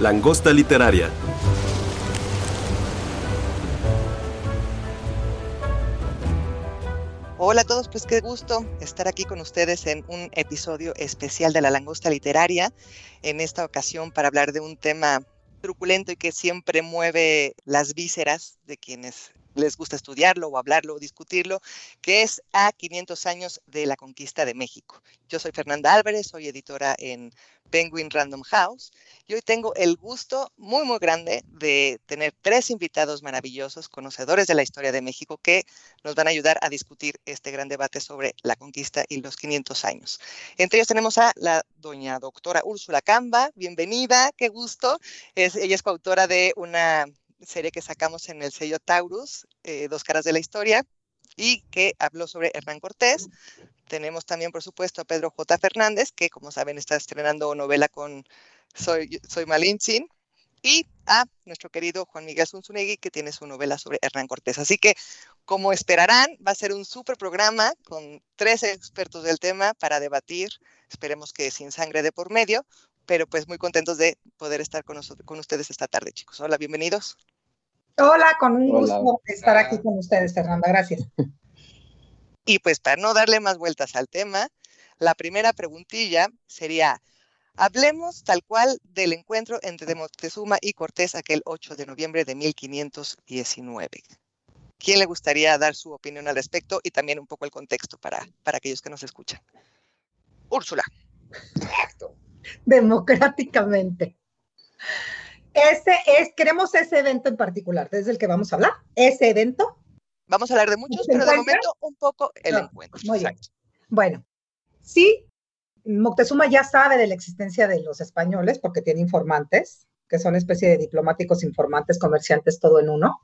Langosta literaria. Hola a todos, pues qué gusto estar aquí con ustedes en un episodio especial de la langosta literaria, en esta ocasión para hablar de un tema truculento y que siempre mueve las vísceras de quienes les gusta estudiarlo o hablarlo o discutirlo, que es a 500 años de la conquista de México. Yo soy Fernanda Álvarez, soy editora en Penguin Random House y hoy tengo el gusto muy, muy grande de tener tres invitados maravillosos, conocedores de la historia de México, que nos van a ayudar a discutir este gran debate sobre la conquista y los 500 años. Entre ellos tenemos a la doña doctora Úrsula Camba, bienvenida, qué gusto. Es, ella es coautora de una serie que sacamos en el sello Taurus, eh, Dos Caras de la Historia, y que habló sobre Hernán Cortés. Tenemos también, por supuesto, a Pedro J. Fernández, que como saben está estrenando novela con Soy, Soy Malintzin, y a nuestro querido Juan Miguel Zunzunegui, que tiene su novela sobre Hernán Cortés. Así que, como esperarán, va a ser un súper programa con tres expertos del tema para debatir, esperemos que sin sangre de por medio, pero pues muy contentos de poder estar con, nosotros, con ustedes esta tarde, chicos. Hola, bienvenidos. Hola, con un gusto estar aquí con ustedes, Fernanda. Gracias. Y pues para no darle más vueltas al tema, la primera preguntilla sería, hablemos tal cual del encuentro entre Moctezuma y Cortés aquel 8 de noviembre de 1519. ¿Quién le gustaría dar su opinión al respecto y también un poco el contexto para, para aquellos que nos escuchan? Úrsula. Exacto democráticamente. Ese es, queremos ese evento en particular, desde el que vamos a hablar, ese evento. Vamos a hablar de muchos, pero de momento un poco el encuentro. Muy bien. Bueno, sí, Moctezuma ya sabe de la existencia de los españoles porque tiene informantes, que son especie de diplomáticos, informantes, comerciantes, todo en uno.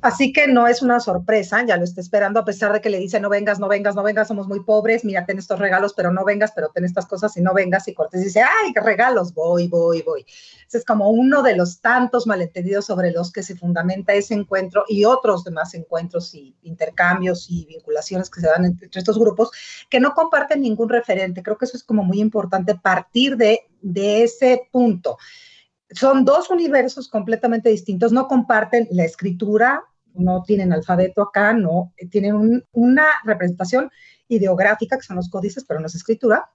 Así que no es una sorpresa, ya lo está esperando, a pesar de que le dice, no vengas, no vengas, no vengas, somos muy pobres, mira, ten estos regalos, pero no vengas, pero ten estas cosas y no vengas. Y Cortés dice, ay, qué regalos, voy, voy, voy. Ese es como uno de los tantos malentendidos sobre los que se fundamenta ese encuentro y otros demás encuentros y intercambios y vinculaciones que se dan entre estos grupos que no comparten ningún referente. Creo que eso es como muy importante partir de, de ese punto son dos universos completamente distintos, no comparten la escritura, no tienen alfabeto acá, no, tienen una representación ideográfica, que son los códices, pero no es escritura.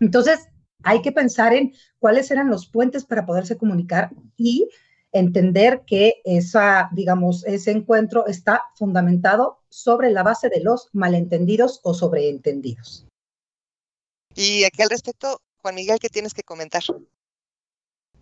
Entonces, hay que pensar en cuáles eran los puentes para poderse comunicar y entender que esa, digamos, ese encuentro está fundamentado sobre la base de los malentendidos o sobreentendidos. Y aquí al respecto, Juan Miguel, ¿qué tienes que comentar?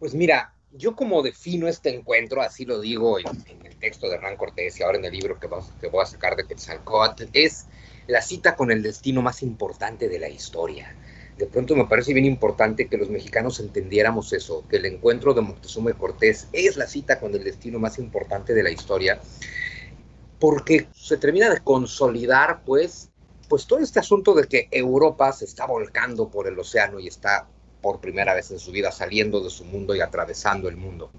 Pues mira, yo como defino este encuentro, así lo digo en, el texto de Hernán Cortés y ahora en el libro que, voy a sacar de Quetzalcóatl, es la cita con el destino más importante de la historia. De pronto me parece bien importante que los mexicanos entendiéramos eso, que el encuentro de Moctezuma y Cortés es la cita con el destino más importante de la historia, porque se termina de consolidar, pues, pues todo este asunto de que Europa se está volcando por el océano y está por primera vez en su vida saliendo de su mundo y atravesando el mundo.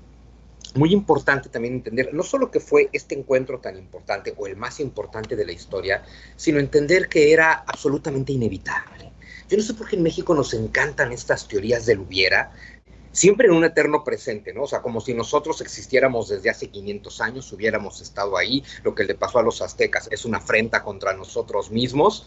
Muy importante también entender no solo que fue este encuentro tan importante o el más importante de la historia, sino entender que era absolutamente inevitable. Yo no sé por qué en México nos encantan estas teorías del hubiera, siempre en un eterno presente, ¿no? O sea, como si nosotros existiéramos desde hace 500 años, hubiéramos estado ahí, lo que le pasó a los aztecas es una afrenta contra nosotros mismos,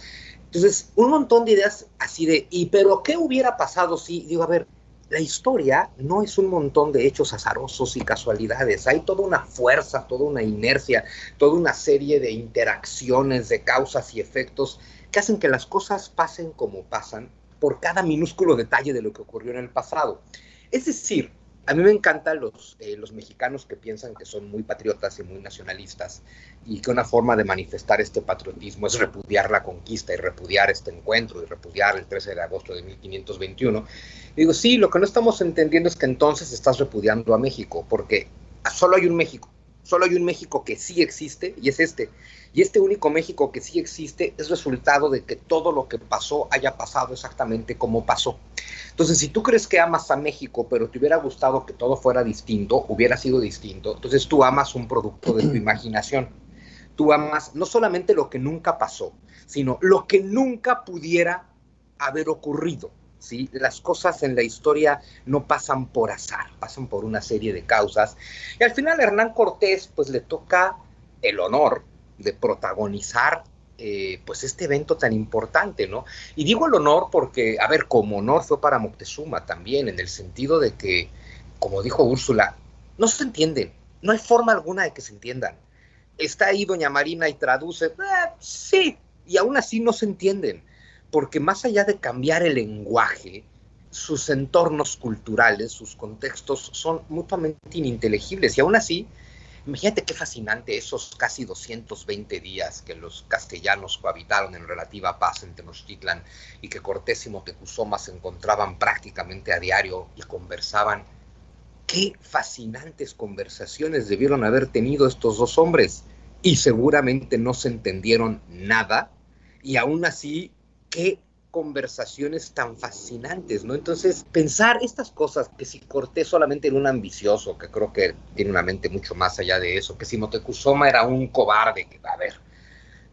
entonces, un montón de ideas así de, ¿y pero qué hubiera pasado si, digo, a ver, la historia no es un montón de hechos azarosos y casualidades, hay toda una fuerza, toda una inercia, toda una serie de interacciones, de causas y efectos que hacen que las cosas pasen como pasan por cada minúsculo detalle de lo que ocurrió en el pasado. Es decir, a mí me encantan los, eh, los mexicanos que piensan que son muy patriotas y muy nacionalistas y que una forma de manifestar este patriotismo es repudiar la conquista y repudiar este encuentro y repudiar el 13 de agosto de 1521. digo, sí, lo que no estamos entendiendo es que entonces estás repudiando a México, porque solo hay un México, solo hay un México que sí existe y es este. Y este único México que sí existe es resultado de que todo lo que pasó haya pasado exactamente como pasó. Entonces, si tú crees que amas a México, pero te hubiera gustado que todo fuera distinto, hubiera sido distinto, entonces tú amas un producto de tu imaginación. Tú amas no solamente lo que nunca pasó, sino lo que nunca pudiera haber ocurrido. ¿sí? Las cosas en la historia no pasan por azar, pasan por una serie de causas. Y al final a Hernán Cortés pues le toca el honor de protagonizar eh, pues este evento tan importante, ¿no? Y digo el honor porque, a ver, como honor fue para Moctezuma también, en el sentido de que, como dijo Úrsula, no se entienden, no hay forma alguna de que se entiendan. Está ahí doña Marina y traduce, eh, sí, y aún así no se entienden, porque más allá de cambiar el lenguaje, sus entornos culturales, sus contextos son mutuamente ininteligibles, y aún así Imagínate qué fascinante esos casi 220 días que los castellanos cohabitaron en relativa paz en Tenochtitlan y que Cortés y Moctezuma se encontraban prácticamente a diario y conversaban. Qué fascinantes conversaciones debieron haber tenido estos dos hombres y seguramente no se entendieron nada y aún así qué conversaciones tan fascinantes, ¿no? Entonces, pensar estas cosas, que si Cortés solamente era un ambicioso, que creo que tiene una mente mucho más allá de eso, que si Motecuzoma era un cobarde, que, a ver,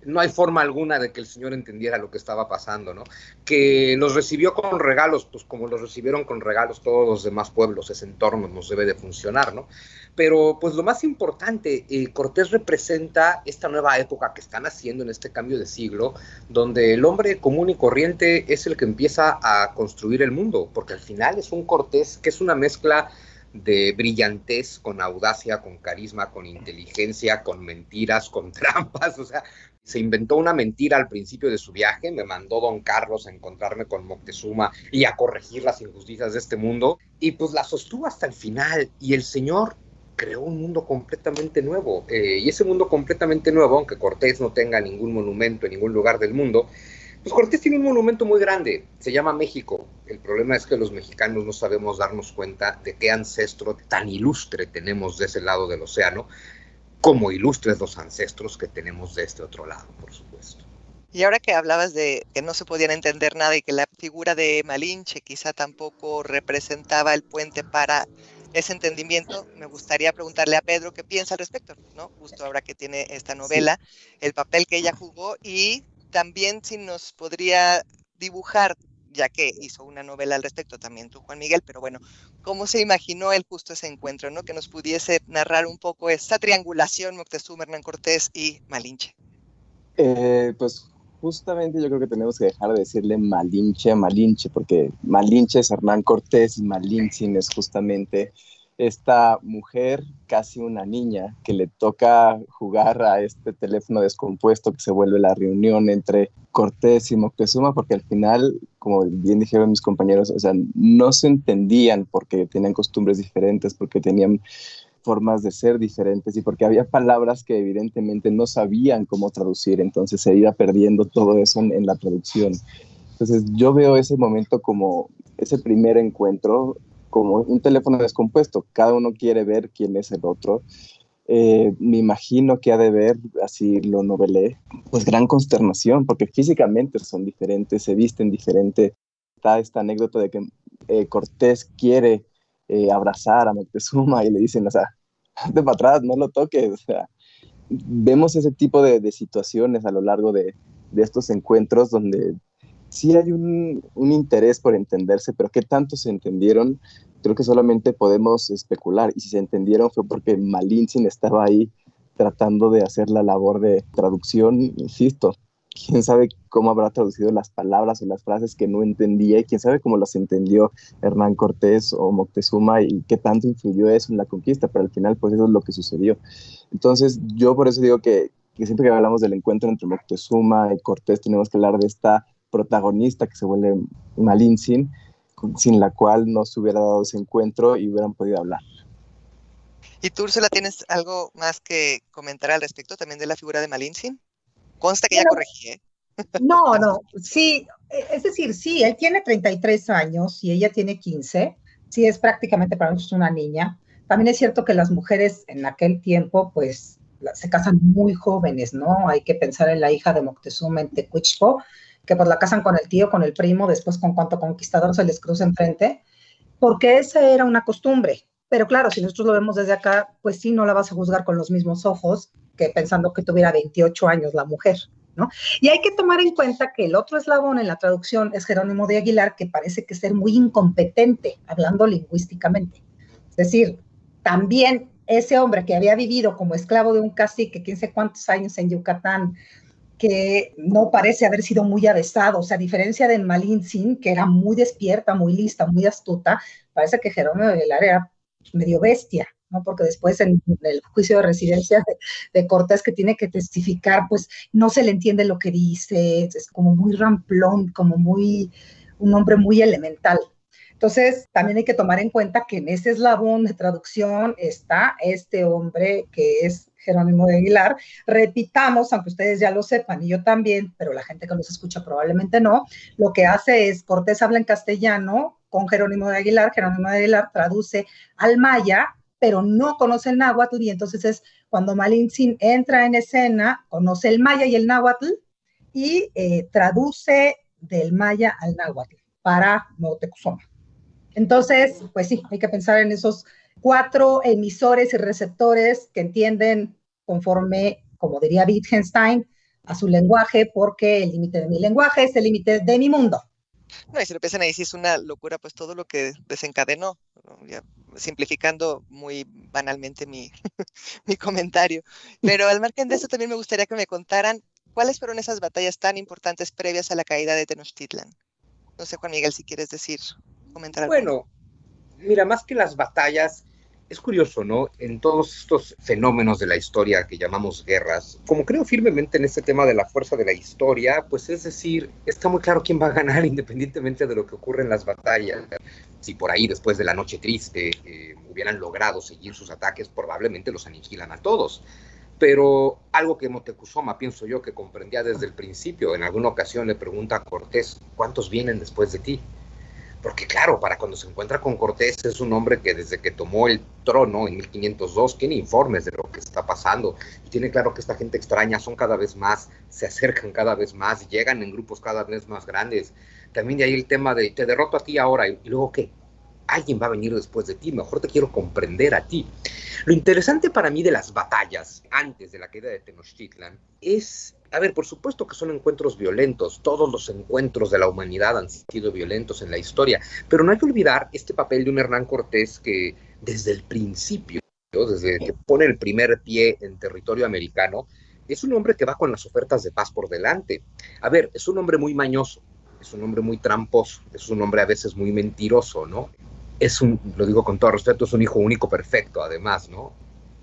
no hay forma alguna de que el Señor entendiera lo que estaba pasando, ¿no? Que los recibió con regalos, pues como los recibieron con regalos todos los demás pueblos, ese entorno nos debe de funcionar, ¿no? Pero pues lo más importante, eh, Cortés representa esta nueva época que están haciendo en este cambio de siglo, donde el hombre común y corriente es el que empieza a construir el mundo, porque al final es un Cortés que es una mezcla de brillantez, con audacia, con carisma, con inteligencia, con mentiras, con trampas, o sea, se inventó una mentira al principio de su viaje, me mandó don Carlos a encontrarme con Moctezuma y a corregir las injusticias de este mundo, y pues la sostuvo hasta el final, y el Señor creó un mundo completamente nuevo, eh, y ese mundo completamente nuevo, aunque Cortés no tenga ningún monumento en ningún lugar del mundo, pues Cortés tiene un monumento muy grande, se llama México. El problema es que los mexicanos no sabemos darnos cuenta de qué ancestro tan ilustre tenemos de ese lado del océano como ilustres los ancestros que tenemos de este otro lado, por supuesto. Y ahora que hablabas de que no se podían entender nada y que la figura de Malinche quizá tampoco representaba el puente para ese entendimiento, me gustaría preguntarle a Pedro qué piensa al respecto, ¿no? Justo ahora que tiene esta novela, el papel que ella jugó y también si nos podría dibujar ya que hizo una novela al respecto también tú, Juan Miguel, pero bueno, ¿cómo se imaginó él justo ese encuentro, ¿no? Que nos pudiese narrar un poco esa triangulación Moctezuma, Hernán Cortés y Malinche. Eh, pues justamente yo creo que tenemos que dejar de decirle Malinche a Malinche, porque Malinche es Hernán Cortés y Malinche es justamente esta mujer, casi una niña, que le toca jugar a este teléfono descompuesto que se vuelve la reunión entre Cortés y Moctezuma, porque al final, como bien dijeron mis compañeros, o sea, no se entendían porque tenían costumbres diferentes, porque tenían formas de ser diferentes y porque había palabras que evidentemente no sabían cómo traducir, entonces se iba perdiendo todo eso en, en la traducción. Entonces yo veo ese momento como ese primer encuentro como un teléfono descompuesto, cada uno quiere ver quién es el otro. Eh, me imagino que ha de ver, así lo novelé, pues gran consternación, porque físicamente son diferentes, se visten diferente. Está esta anécdota de que eh, Cortés quiere eh, abrazar a Moctezuma y le dicen, o sea, de para atrás, no lo toques. Vemos ese tipo de, situaciones a lo largo de estos encuentros donde sí hay un, un, interés por entenderse, pero qué tanto se entendieron, creo que solamente podemos especular. Y si se entendieron fue porque Malintzin estaba ahí tratando de hacer la labor de traducción, insisto. Quién sabe cómo habrá traducido las palabras o las frases que no entendía y quién sabe cómo las entendió Hernán Cortés o Moctezuma y qué tanto influyó eso en la conquista, pero al final pues eso es lo que sucedió. Entonces yo por eso digo que, que siempre que hablamos del encuentro entre Moctezuma y Cortés tenemos que hablar de esta protagonista que se vuelve Malintzin sin la cual no se hubiera dado ese encuentro y hubieran podido hablar. ¿Y tú, Úrsula, tienes algo más que comentar al respecto también de la figura de Malintzin? Consta que ya corregí, ¿eh? No, no, sí, es decir, sí, él tiene 33 años y ella tiene 15, sí es prácticamente para nosotros una niña. También es cierto que las mujeres en aquel tiempo, pues, se casan muy jóvenes, ¿no? Hay que pensar en la hija de Moctezuma en Tecuichpo, que pues la casan con el tío, con el primo, después con cuanto conquistador se les cruza enfrente, porque esa era una costumbre. Pero claro, si nosotros lo vemos desde acá, pues sí, no la vas a juzgar con los mismos ojos que pensando que tuviera 28 años la mujer, ¿no? Y hay que tomar en cuenta que el otro eslabón en la traducción es Jerónimo de Aguilar, que parece que ser muy incompetente hablando lingüísticamente. Es decir, también ese hombre que había vivido como esclavo de un cacique, quién sé cuántos años en Yucatán, que no parece haber sido muy avesado, o sea, a diferencia de Malintzin, que era muy despierta, muy lista, muy astuta, parece que Jerónimo de Aguilar era medio bestia, ¿no? Porque después en, el juicio de residencia de, de, Cortés que tiene que testificar, pues no se le entiende lo que dice, es como muy ramplón, como muy, un hombre muy elemental. Entonces, también hay que tomar en cuenta que en ese eslabón de traducción está este hombre que es Jerónimo de Aguilar. Repitamos, aunque ustedes ya lo sepan y yo también, pero la gente que nos escucha probablemente no, lo que hace es Cortés habla en castellano con Jerónimo de Aguilar, Jerónimo de Aguilar traduce al maya, pero no conoce el náhuatl y entonces es cuando Malintzin entra en escena, conoce el maya y el náhuatl y eh, traduce del maya al náhuatl para Moctezuma. Entonces, pues sí, hay que pensar en esos cuatro emisores y receptores que entienden conforme, como diría Wittgenstein, a su lenguaje, porque el límite de mi lenguaje es el límite de mi mundo. No, y si lo piensan ahí, sí es una locura, pues todo lo que desencadenó, simplificando muy banalmente mi, mi comentario. Pero al margen de eso, también me gustaría que me contaran cuáles fueron esas batallas tan importantes previas a la caída de Tenochtitlan. No sé, Juan Miguel, si quieres decir bueno, mira, más que las batallas, es curioso, ¿no? En todos estos fenómenos de la historia que llamamos guerras, como creo firmemente en este tema de la fuerza de la historia, pues es decir, está muy claro quién va a ganar independientemente de lo que ocurre en las batallas. Si por ahí después de la noche triste eh, hubieran logrado seguir sus ataques, probablemente los aniquilan a todos. Pero algo que Moctezuma, pienso yo, que comprendía desde el principio, en alguna ocasión le pregunta a Cortés, ¿cuántos vienen después de ti? Porque claro, para cuando se encuentra con Cortés es un hombre que desde que tomó el trono en 1502 tiene informes de lo que está pasando y tiene claro que esta gente extraña son cada vez más, se acercan cada vez más, llegan en grupos cada vez más grandes. También de ahí el tema de te derroto a ti ahora y, luego qué, alguien va a venir después de ti, mejor te quiero comprender a ti. Lo interesante para mí de las batallas antes de la caída de Tenochtitlan es, a ver, por supuesto que son encuentros violentos, todos los encuentros de la humanidad han sido violentos en la historia, pero no hay que olvidar este papel de un Hernán Cortés que desde el principio, desde que pone el primer pie en territorio americano, es un hombre que va con las ofertas de paz por delante. A ver, es un hombre muy mañoso, es un hombre muy tramposo, es un hombre a veces muy mentiroso, ¿no? es un, lo digo con todo respeto, es un hijo único perfecto, además, ¿no?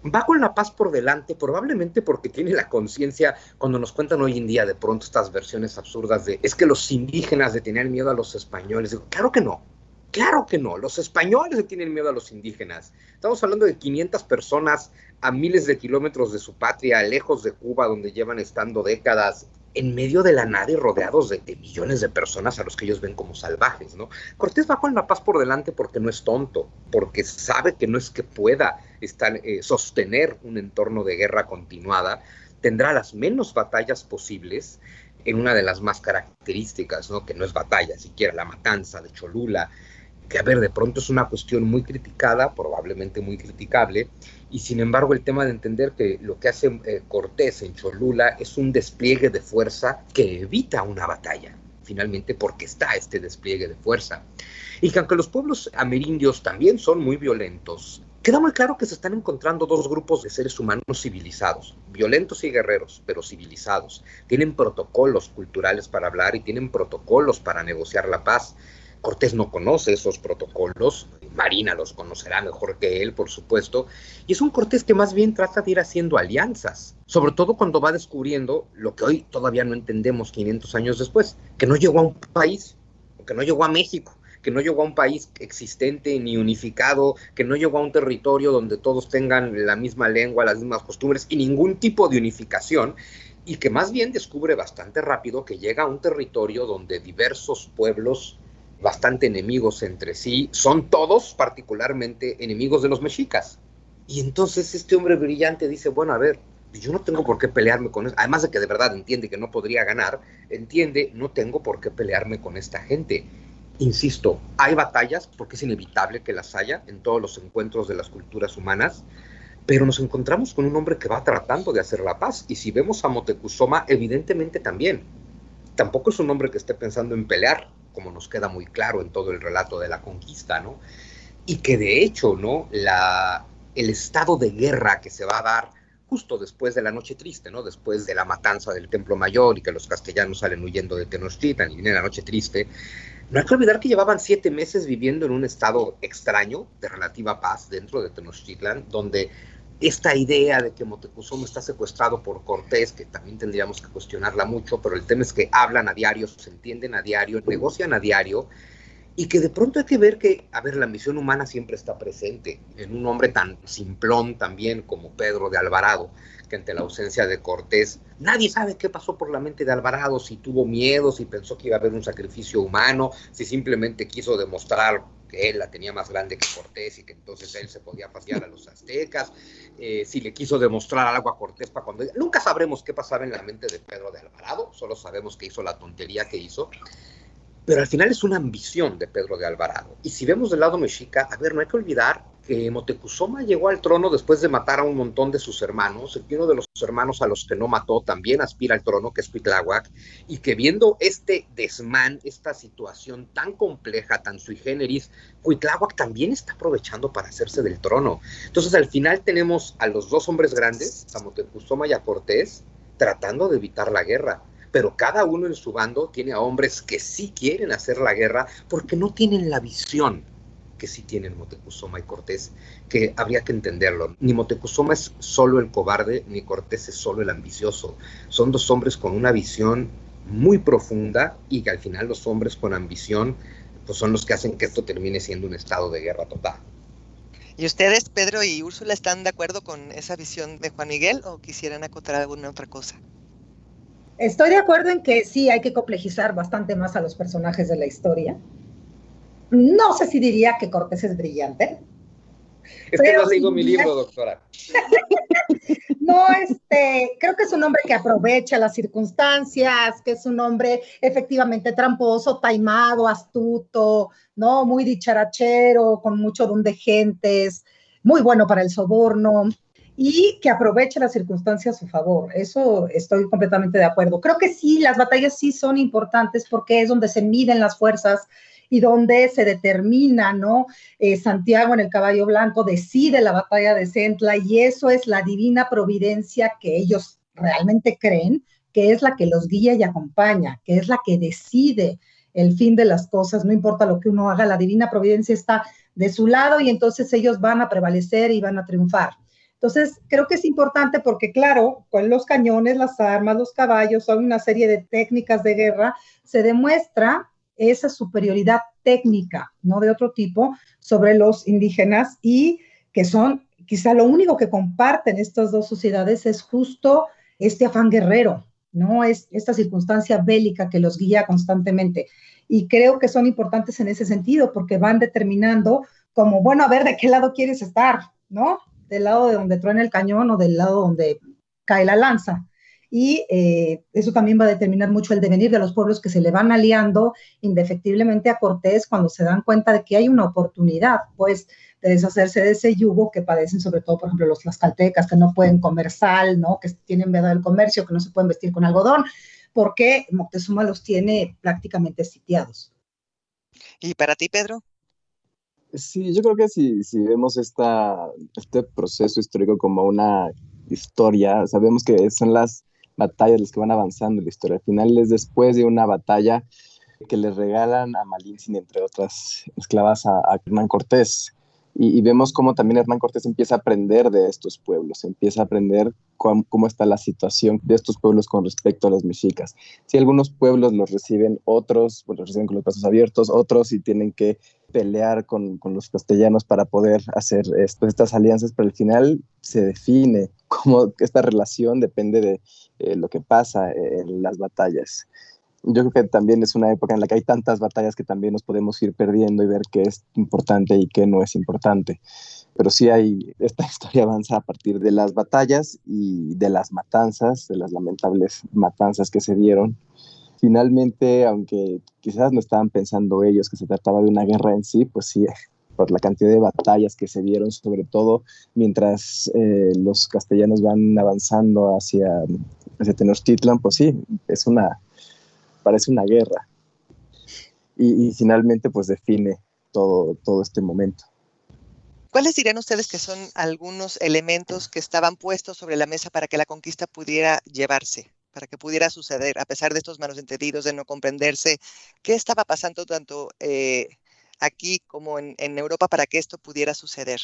Va con la paz por delante, probablemente porque tiene la conciencia, cuando nos cuentan hoy en día de pronto estas versiones absurdas de, es que los indígenas le tenían miedo a los españoles. Digo, claro que no, Claro que no, los españoles le tienen miedo a los indígenas. Estamos hablando de 500 personas a miles de kilómetros de su patria, lejos de Cuba, donde llevan estando décadas, en medio de la nada y rodeados de, millones de personas a los que ellos ven como salvajes, ¿no? Cortés va con la paz por delante porque no es tonto, porque sabe que no es que pueda estar, eh, sostener un entorno de guerra continuada, tendrá las menos batallas posibles en una de las más características, ¿no? Que no es batalla, siquiera la matanza de Cholula, que a ver, de pronto es una cuestión muy criticada, probablemente muy criticable, y sin embargo el tema de entender que lo que hace eh, Cortés en Cholula es un despliegue de fuerza que evita una batalla, finalmente porque está este despliegue de fuerza. Y que aunque los pueblos amerindios también son muy violentos, queda muy claro que se están encontrando dos grupos de seres humanos civilizados, violentos y guerreros, pero civilizados. Tienen protocolos culturales para hablar y tienen protocolos para negociar la paz. Cortés no conoce esos protocolos, Marina los conocerá mejor que él, por supuesto, y es un Cortés que más bien trata de ir haciendo alianzas, sobre todo cuando va descubriendo lo que hoy todavía no entendemos 500 años después, que no llegó a un país, que no llegó a México, que no llegó a un país existente ni unificado, que no llegó a un territorio donde todos tengan la misma lengua, las mismas costumbres y ningún tipo de unificación, y que más bien descubre bastante rápido que llega a un territorio donde diversos pueblos bastante enemigos entre sí, son todos particularmente enemigos de los mexicas. Y entonces este hombre brillante dice, bueno, a ver, yo no tengo por qué pelearme con eso, además de que de verdad entiende que no podría ganar, entiende, no tengo por qué pelearme con esta gente. Insisto, hay batallas, porque es inevitable que las haya en todos los encuentros de las culturas humanas, pero nos encontramos con un hombre que va tratando de hacer la paz. Y si vemos a Motecuzoma, evidentemente también. Tampoco es un hombre que esté pensando en pelear, como nos queda muy claro en todo el relato de la conquista, ¿no? Y que de hecho, ¿no? La, el estado de guerra que se va a dar justo después de la Noche Triste, ¿no? Después de la matanza del Templo Mayor y que los castellanos salen huyendo de Tenochtitlan y viene la Noche Triste, no hay que olvidar que llevaban siete meses viviendo en un estado extraño de relativa paz dentro de Tenochtitlan, donde esta idea de que Motecuzoma está secuestrado por Cortés, que también tendríamos que cuestionarla mucho, pero el tema es que hablan a diario, se entienden a diario, negocian a diario, y que de pronto hay que ver que, a ver, la ambición humana siempre está presente en un hombre tan simplón también como Pedro de Alvarado, que ante la ausencia de Cortés, nadie sabe qué pasó por la mente de Alvarado, si tuvo miedo, si pensó que iba a haber un sacrificio humano, si simplemente quiso demostrar que él la tenía más grande que Cortés y que entonces él se podía pasear a los aztecas, eh, si le quiso demostrar algo a Cortés para cuando... Nunca sabremos qué pasaba en la mente de Pedro de Alvarado, solo sabemos que hizo la tontería que hizo, pero al final es una ambición de Pedro de Alvarado. Y si vemos del lado mexica, a ver, no hay que olvidar que Motecuzoma llegó al trono después de matar a un montón de sus hermanos, y uno de los hermanos a los que no mató también aspira al trono, que es Cuitláhuac, y que viendo este desmán, esta situación tan compleja, tan sui generis, Cuitláhuac también está aprovechando para hacerse del trono. Entonces al final tenemos a los dos hombres grandes, a Motecuzoma y a Cortés, tratando de evitar la guerra pero cada uno en su bando tiene a hombres que sí quieren hacer la guerra porque no tienen la visión que sí tienen Motecuzoma y Cortés, que habría que entenderlo. Ni Motecuzoma es solo el cobarde, ni Cortés es solo el ambicioso. Son dos hombres con una visión muy profunda y que al final los hombres con ambición pues son los que hacen que esto termine siendo un estado de guerra total. ¿Y ustedes, Pedro y Úrsula, están de acuerdo con esa visión de Juan Miguel o quisieran acotar alguna otra cosa? Estoy de acuerdo en que sí hay que complejizar bastante más a los personajes de la historia. No sé si diría que Cortés es brillante. Es que no leído mi libro, doctora. no, este, creo que es un hombre que aprovecha las circunstancias, que es un hombre efectivamente tramposo, taimado, astuto, ¿no? Muy dicharachero, con mucho don de gentes, muy bueno para el soborno y que aprovecha las circunstancias a su favor. Eso estoy completamente de acuerdo. Creo que sí, las batallas sí son importantes porque es donde se miden las fuerzas y donde se determina, ¿no? Eh, Santiago en el caballo blanco decide la batalla de Centla y eso es la divina providencia que ellos realmente creen, que es la que los guía y acompaña, que es la que decide el fin de las cosas, no importa lo que uno haga, la divina providencia está de su lado y entonces ellos van a prevalecer y van a triunfar. Entonces, creo que es importante porque, claro, con los cañones, las armas, los caballos, son una serie de técnicas de guerra, se demuestra esa superioridad técnica, no de otro tipo, sobre los indígenas y que son quizá lo único que comparten estas dos sociedades es justo este afán guerrero, ¿no? Es esta circunstancia bélica que los guía constantemente. Y creo que son importantes en ese sentido porque van determinando como, bueno, a ver, ¿de qué lado quieres estar? ¿No? Del lado de donde truena el cañón o del lado donde cae la lanza y eh, eso también va a determinar mucho el devenir de los pueblos que se le van aliando indefectiblemente a Cortés cuando se dan cuenta de que hay una oportunidad, pues, de deshacerse de ese yugo que padecen sobre todo, por ejemplo, los tlaxcaltecas, que no pueden comer sal, ¿no? Que tienen miedo del comercio, que no se pueden vestir con algodón, porque Moctezuma los tiene prácticamente sitiados. ¿Y para ti, Pedro? Sí, yo creo que si, si vemos esta, este proceso histórico como una historia, sabemos que son las batallas las que van avanzando en la historia. Al final es después de una batalla que le regalan a Malintzin, entre otras esclavas, a, Hernán Cortés. Y, vemos cómo también Hernán Cortés empieza a aprender de estos pueblos, empieza a aprender cómo, cómo, está la situación de estos pueblos con respecto a los mexicas. Si algunos pueblos los reciben, otros pues, los reciben con los brazos abiertos, otros y tienen que pelear con, con los castellanos para poder hacer esto, estas alianzas, pero al final se define cómo esta relación depende de eh, lo que pasa en las batallas yo creo que también es una época en la que hay tantas batallas que también nos podemos ir perdiendo y ver qué es importante y qué no es importante. Pero sí hay, esta historia avanza a partir de las batallas y de las matanzas, de las lamentables matanzas que se dieron. Finalmente, aunque quizás no estaban pensando ellos que se trataba de una guerra en sí, pues sí, por la cantidad de batallas que se dieron, sobre todo mientras eh, los castellanos van avanzando hacia, hacia Tenochtitlan, pues sí, es una, parece una guerra. Y, finalmente pues define todo, todo este momento. ¿Cuáles dirían ustedes que son algunos elementos que estaban puestos sobre la mesa para que la conquista pudiera llevarse, para que pudiera suceder, a pesar de estos malos entendidos, de no comprenderse? ¿Qué estaba pasando tanto eh, aquí como en, en Europa para que esto pudiera suceder?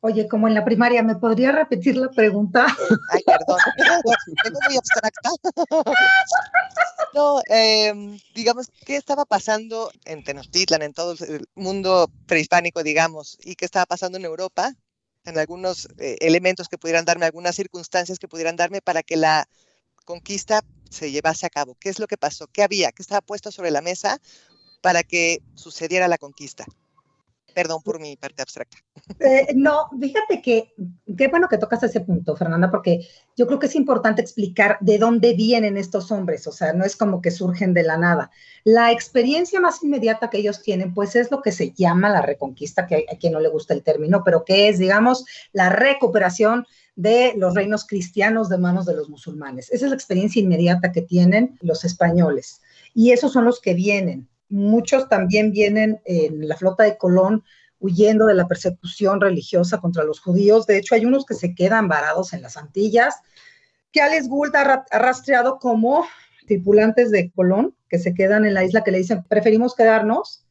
Oye, como en la primaria, ¿me podría repetir la pregunta? Ay, perdón, tengo muy abstracta. No, em, digamos, ¿qué estaba pasando en Tenochtitlan, en todo el mundo prehispánico, digamos, y qué estaba pasando en Europa? En algunos eh, elementos que pudieran darme, algunas circunstancias que pudieran darme para que la conquista se llevase a cabo. ¿Qué es lo que pasó? ¿Qué había? ¿Qué estaba puesto sobre la mesa para que sucediera la conquista? Perdón por mi parte abstracta. Eh, no, fíjate que qué bueno que tocas ese punto, Fernanda, porque yo creo que es importante explicar de dónde vienen estos hombres, o sea, no es como que surgen de la nada. La experiencia más inmediata que ellos tienen, pues es lo que se llama la reconquista, que a quien no le gusta el término, pero que es, digamos, la recuperación de los reinos cristianos de manos de los musulmanes. Esa es la experiencia inmediata que tienen los españoles. Y esos son los que vienen muchos también vienen en la flota de Colón huyendo de la persecución religiosa contra los judíos. De hecho, hay unos que se quedan varados en las Antillas, que Alex Gould ha, rastreado como tripulantes de Colón, que se quedan en la isla, que le dicen, preferimos quedarnos.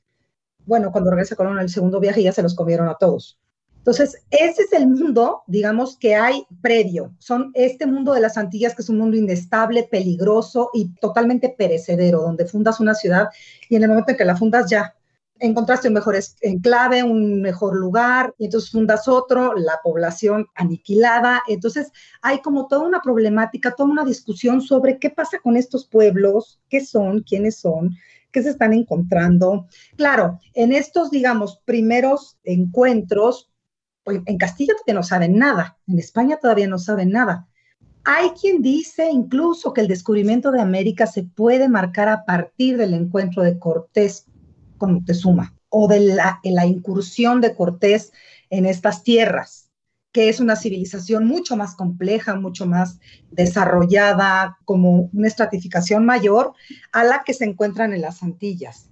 Bueno, cuando regresa Colón el segundo viaje ya se los comieron a todos. Entonces, ese es el mundo, digamos, que hay previo. Son este mundo de las Antillas, que es un mundo inestable, peligroso y totalmente perecedero, donde fundas una ciudad y en el momento en que la fundas ya encontraste un mejor enclave, un mejor lugar, y entonces fundas otro, la población aniquilada. Entonces, hay como toda una problemática, toda una discusión sobre qué pasa con estos pueblos, qué son, quiénes son, qué se están encontrando. Claro, en estos, digamos, primeros encuentros, en Castilla todavía no saben nada, en España todavía no saben nada. Hay quien dice incluso que el descubrimiento de América se puede marcar a partir del encuentro de Cortés con Moctezuma o de la, la incursión de Cortés en estas tierras, que es una civilización mucho más compleja, mucho más desarrollada, como una estratificación mayor a la que se encuentran en las Antillas.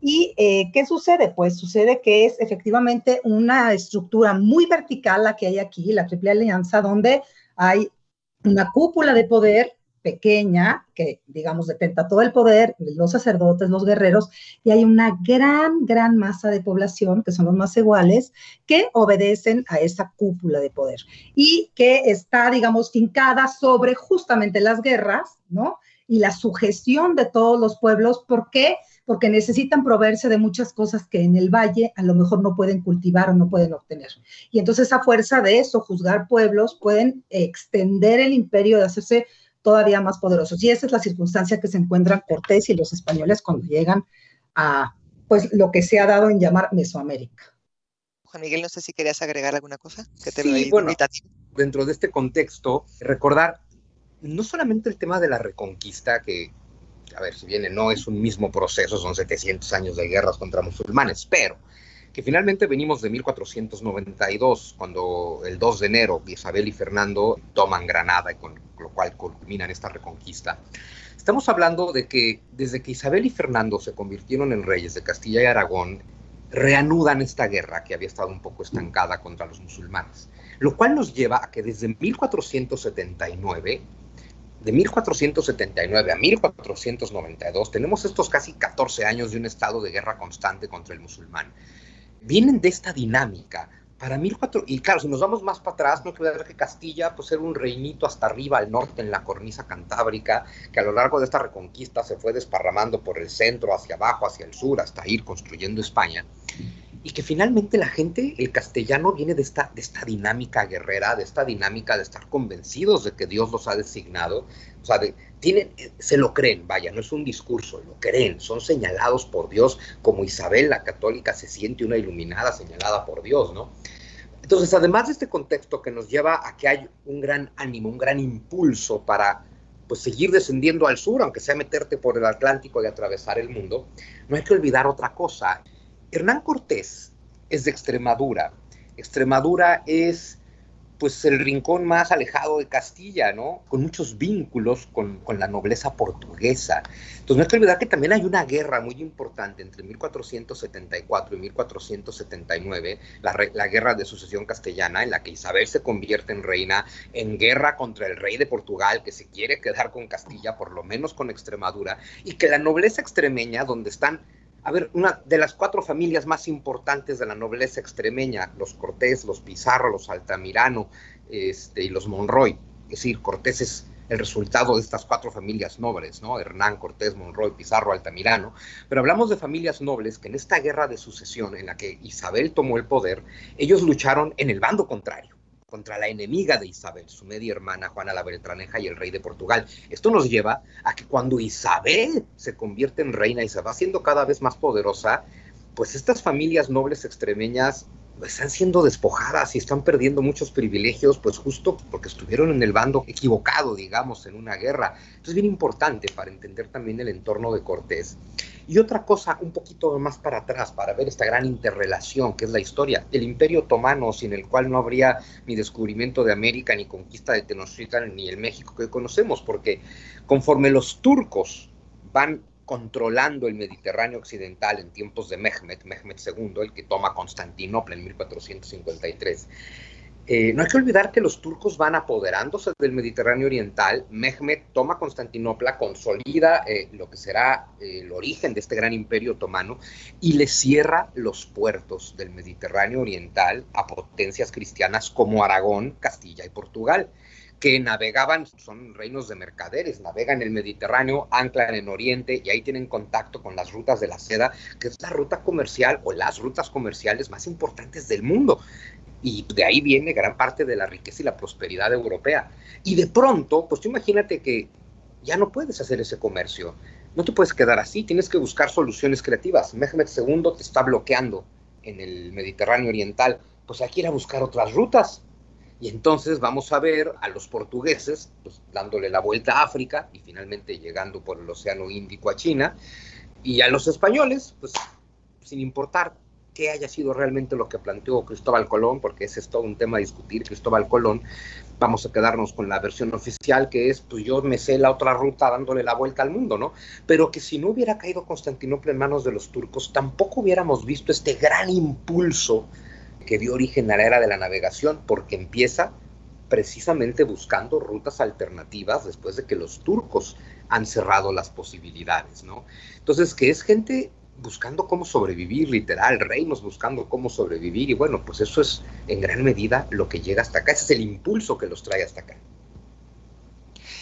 ¿Y eh, qué sucede? Pues sucede que es efectivamente una estructura muy vertical la que hay aquí, la Triple Alianza, donde hay una cúpula de poder pequeña, que digamos detenta todo el poder, los sacerdotes, los guerreros, y hay una gran, gran masa de población, que son los más iguales, que obedecen a esa cúpula de poder y que está, digamos, fincada sobre justamente las guerras, ¿no? Y la sujeción de todos los pueblos, ¿por qué? Porque necesitan proveerse de muchas cosas que en el valle a lo mejor no pueden cultivar o no pueden obtener. Y entonces a fuerza de eso, juzgar pueblos, pueden extender el imperio de hacerse todavía más poderosos. Y esa es la circunstancia que se encuentran Cortés y los españoles cuando llegan a pues lo que se ha dado en llamar Mesoamérica. Juan Miguel, no sé si querías agregar alguna cosa que te sí, bueno, dentro de este contexto, recordar no solamente el tema de la reconquista, que a ver, si viene, no es un mismo proceso, son 700 años de guerras contra musulmanes, pero que finalmente venimos de 1492, cuando el 2 de enero Isabel y Fernando toman Granada con lo cual culminan esta reconquista. Estamos hablando de que desde que Isabel y Fernando se convirtieron en reyes de Castilla y Aragón, reanudan esta guerra que había estado un poco estancada contra los musulmanes, lo cual nos lleva a que desde 1479 de 1479 a 1492 tenemos estos casi 14 años de un estado de guerra constante contra el musulmán. vienen de esta dinámica. Para 1400, y claro, si nos vamos más para atrás, no que ver que Castilla pues era un reinito hasta arriba al norte en la cornisa cantábrica, que a lo largo de esta reconquista se fue desparramando por el centro, hacia abajo, hacia el sur, hasta ir construyendo España y que finalmente la gente, el castellano viene de esta, de esta dinámica guerrera, de esta dinámica de estar convencidos de que Dios los ha designado, o sea, tienen, se lo creen, vaya, no es un discurso, lo creen, son señalados por Dios, como Isabel la católica se siente una iluminada señalada por Dios, ¿no? Entonces, además de este contexto que nos lleva a que hay un gran ánimo, un gran impulso para pues seguir descendiendo al sur, aunque sea meterte por el Atlántico y atravesar el mundo, no hay que olvidar otra cosa. Hernán Cortés es de Extremadura. Extremadura es pues el rincón más alejado de Castilla, ¿no? Con muchos vínculos con, la nobleza portuguesa. Entonces no hay que olvidar que también hay una guerra muy importante entre 1474 y 1479, la, la guerra de sucesión castellana, en la que Isabel se convierte en reina en guerra contra el rey de Portugal, que se quiere quedar con Castilla, por lo menos con Extremadura, y que la nobleza extremeña, donde están a ver, una de las cuatro familias más importantes de la nobleza extremeña, los Cortés, los Pizarro, los Altamirano este, y los Monroy. Es decir, Cortés es el resultado de estas cuatro familias nobles, ¿no? Hernán, Cortés, Monroy, Pizarro, Altamirano. Pero hablamos de familias nobles que en esta guerra de sucesión en la que Isabel tomó el poder, ellos lucharon en el bando contrario contra la enemiga de Isabel, su media hermana Juana la Beltraneja y el rey de Portugal. Esto nos lleva a que cuando Isabel se convierte en reina y se va haciendo cada vez más poderosa, pues estas familias nobles extremeñas están siendo despojadas y están perdiendo muchos privilegios, pues justo porque estuvieron en el bando equivocado, digamos, en una guerra. Entonces, es bien importante para entender también el entorno de Cortés. Y otra cosa, un poquito más para atrás, para ver esta gran interrelación que es la historia. El Imperio Otomano, sin el cual no habría ni descubrimiento de América, ni conquista de Tenochtitlan, ni el México que conocemos, porque conforme los turcos van controlando el Mediterráneo occidental en tiempos de Mehmed, Mehmed II, el que toma Constantinopla en 1453. Eh, no hay que olvidar que los turcos van apoderándose del Mediterráneo oriental. Mehmed toma Constantinopla, consolida eh, lo que será eh, el origen de este gran imperio otomano y le cierra los puertos del Mediterráneo oriental a potencias cristianas como Aragón, Castilla y Portugal que navegaban, son reinos de mercaderes, navegan el Mediterráneo, anclan en Oriente y ahí tienen contacto con las rutas de la seda, que es la ruta comercial o las rutas comerciales más importantes del mundo. Y de ahí viene gran parte de la riqueza y la prosperidad europea. Y de pronto, pues tú imagínate que ya no puedes hacer ese comercio. No te puedes quedar así, tienes que buscar soluciones creativas. Mehmed II te está bloqueando en el Mediterráneo Oriental. Pues hay que buscar otras rutas y entonces vamos a ver a los portugueses pues, dándole la vuelta a África y finalmente llegando por el Océano Índico a China. Y a los españoles, pues sin importar qué haya sido realmente lo que planteó Cristóbal Colón, porque ese es todo un tema a discutir, Cristóbal Colón, vamos a quedarnos con la versión oficial que es, pues yo me sé la otra ruta dándole la vuelta al mundo, ¿no? Pero que si no hubiera caído Constantinopla en manos de los turcos, tampoco hubiéramos visto este gran impulso que dio origen a la era de la navegación, porque empieza precisamente buscando rutas alternativas después de que los turcos han cerrado las posibilidades, ¿no? Entonces, que es gente buscando cómo sobrevivir, literal, reinos buscando cómo sobrevivir, y bueno, pues eso es en gran medida lo que llega hasta acá, ese es el impulso que los trae hasta acá.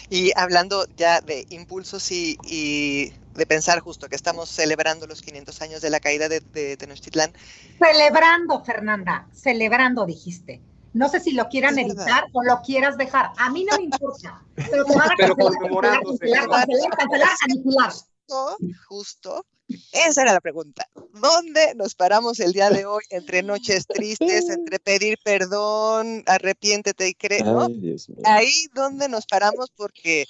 Y hablando ya de impulsos y, de pensar justo que estamos celebrando los 500 años de la caída de, Tenochtitlán. Celebrando, Fernanda, celebrando dijiste. No sé si lo quieran editar o lo quieras dejar. A mí no me importa. Pero te van a cancelar, cancelar, cancelar, aniquilar. Justo, esa era la pregunta. ¿Dónde nos paramos el día de hoy entre noches tristes, entre pedir perdón, arrepiéntete y cree, Ahí donde nos paramos porque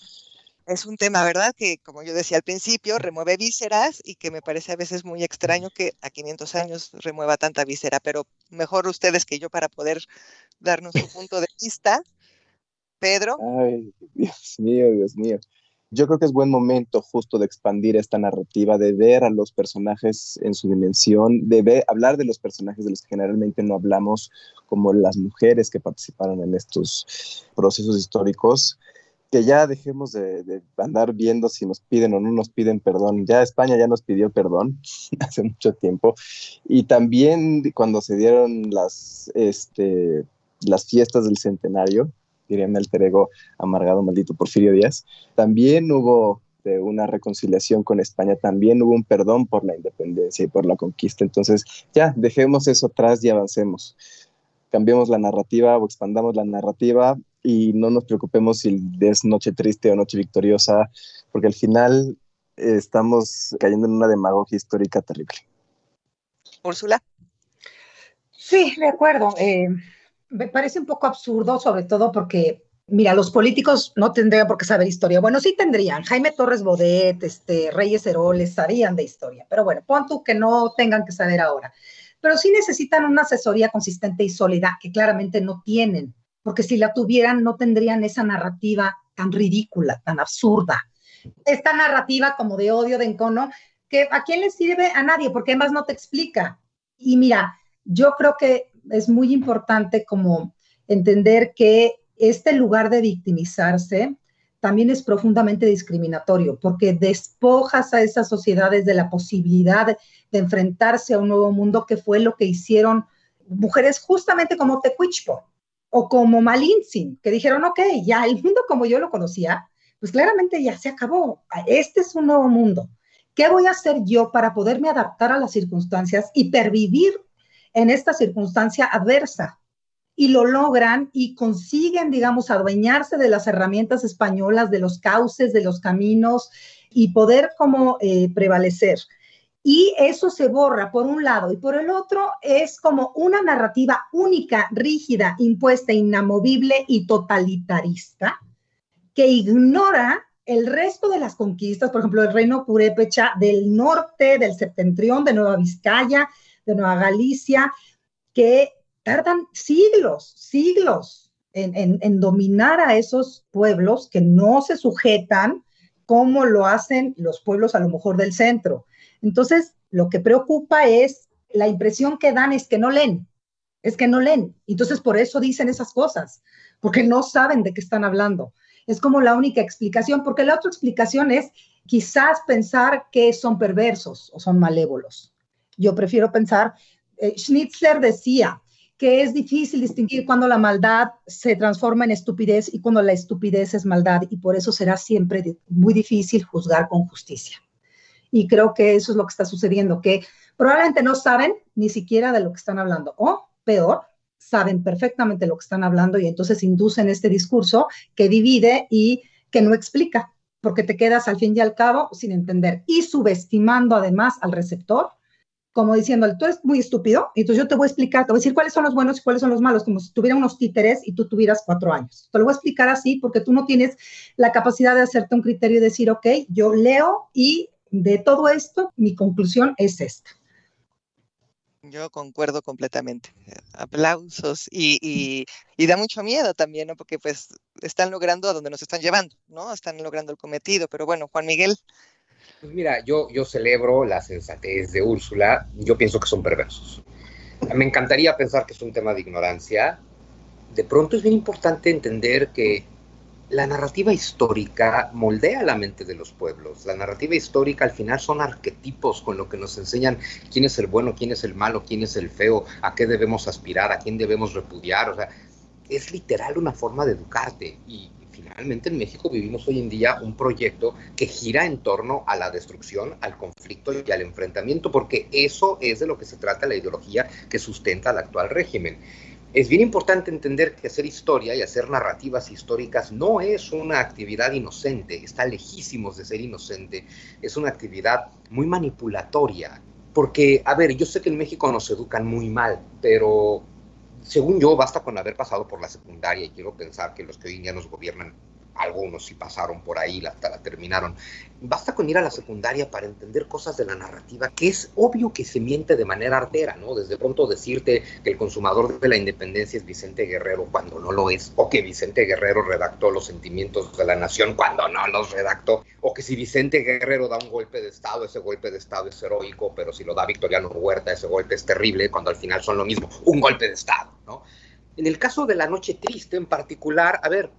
es un tema, ¿verdad? Que como yo decía al principio, remueve vísceras y que me parece a veces muy extraño que a 500 años remueva tanta víscera, pero mejor ustedes que yo para poder darnos un punto de vista. Pedro. Ay, Dios mío, Dios mío yo creo que es buen momento justo de expandir esta narrativa, de ver a los personajes en su dimensión, de hablar de los personajes de los que generalmente no hablamos, como las mujeres que participaron en estos procesos históricos. que ya dejemos de, andar viendo si nos piden o no nos piden perdón. Ya España ya nos pidió perdón hace mucho tiempo. Y también cuando se dieron las, este, las fiestas del centenario, diría mi alter ego amargado, maldito Porfirio Díaz, también hubo de una reconciliación con España, también hubo un perdón por la independencia y por la conquista. Entonces, ya, dejemos eso atrás y avancemos. Cambiemos la narrativa o expandamos la narrativa y no nos preocupemos si es noche triste o noche victoriosa, porque al final eh, estamos cayendo en una demagogia histórica terrible. Úrsula. Sí, de acuerdo. Eh, me parece un poco absurdo, sobre todo porque, mira, los políticos no tendrían por qué saber historia. Bueno, sí tendrían. Jaime Torres Bodet, este, Reyes Heroles, sabían de historia. Pero bueno, pon tú que no tengan que saber ahora. Pero sí necesitan una asesoría consistente y sólida que claramente no tienen porque si la tuvieran no tendrían esa narrativa tan ridícula, tan absurda. Esta narrativa como de odio, de encono, que a quién le sirve a nadie, porque además no te explica. Y mira, yo creo que es muy importante como entender que este lugar de victimizarse también es profundamente discriminatorio, porque despojas a esas sociedades de la posibilidad de enfrentarse a un nuevo mundo, que fue lo que hicieron mujeres justamente como Tecuichpo, o como Malintzin, que dijeron, ok, ya el mundo como yo lo conocía, pues claramente ya se acabó. Este es un nuevo mundo. ¿Qué voy a hacer yo para poderme adaptar a las circunstancias y pervivir en esta circunstancia adversa? Y lo logran y consiguen, digamos, adueñarse de las herramientas españolas, de los cauces, de los caminos y poder como eh, prevalecer y eso se borra por un lado y por el otro es como una narrativa única, rígida, impuesta, inamovible y totalitarista que ignora el resto de las conquistas, por ejemplo, el reino purépecha del norte, del septentrión, de Nueva Vizcaya, de Nueva Galicia, que tardan siglos, siglos en, en dominar a esos pueblos que no se sujetan como lo hacen los pueblos a lo mejor del centro. Entonces, lo que preocupa es la impresión que dan es que no leen, es que no leen. Entonces, por eso dicen esas cosas, porque no saben de qué están hablando. Es como la única explicación, porque la otra explicación es quizás pensar que son perversos o son malévolos. Yo prefiero pensar, eh, Schnitzler decía que es difícil distinguir cuando la maldad se transforma en estupidez y cuando la estupidez es maldad, y por eso será siempre muy difícil juzgar con justicia. Y creo que eso es lo que está sucediendo, que probablemente no saben ni siquiera de lo que están hablando, o peor, saben perfectamente lo que están hablando y entonces inducen este discurso que divide y que no explica, porque te quedas al fin y al cabo sin entender y subestimando además al receptor, como diciendo, tú eres muy estúpido, y entonces yo te voy a explicar, te voy a decir cuáles son los buenos y cuáles son los malos, como si tuviera unos títeres y tú tuvieras cuatro años. Te lo voy a explicar así porque tú no tienes la capacidad de hacerte un criterio y decir, ok, yo leo y de todo esto, mi conclusión es esta. Yo concuerdo completamente. Aplausos y, da mucho miedo también, ¿no? Porque pues están logrando a donde nos están llevando, ¿no? Están logrando el cometido. Pero bueno, Juan Miguel. Pues mira, yo, yo celebro la sensatez de Úrsula. Yo pienso que son perversos. Me encantaría pensar que es un tema de ignorancia. De pronto es bien importante entender que la narrativa histórica moldea la mente de los pueblos. La narrativa histórica al final son arquetipos con lo que nos enseñan quién es el bueno, quién es el malo, quién es el feo, a qué debemos aspirar, a quién debemos repudiar. O sea, es literal una forma de educarte. Y finalmente en México vivimos hoy en día un proyecto que gira en torno a la destrucción, al conflicto y al enfrentamiento, porque eso es de lo que se trata la ideología que sustenta el actual régimen es bien importante entender que hacer historia y hacer narrativas históricas no es una actividad inocente, está lejísimos de ser inocente, es una actividad muy manipulatoria. Porque, a ver, yo sé que en México nos educan muy mal, pero según yo, basta con haber pasado por la secundaria y quiero pensar que los que hoy en día nos gobiernan algunos sí pasaron por ahí, hasta la terminaron. Basta con ir a la secundaria para entender cosas de la narrativa, que es obvio que se miente de manera artera, ¿no? Desde pronto decirte que el consumador de la independencia es Vicente Guerrero cuando no lo es, o que Vicente Guerrero redactó los sentimientos de la nación cuando no los redactó, o que si Vicente Guerrero da un golpe de Estado, ese golpe de Estado es heroico, pero si lo da Victoriano Huerta, ese golpe es terrible, cuando al final son lo mismo, un golpe de Estado, ¿no? En el caso de la Noche Triste en particular, a ver,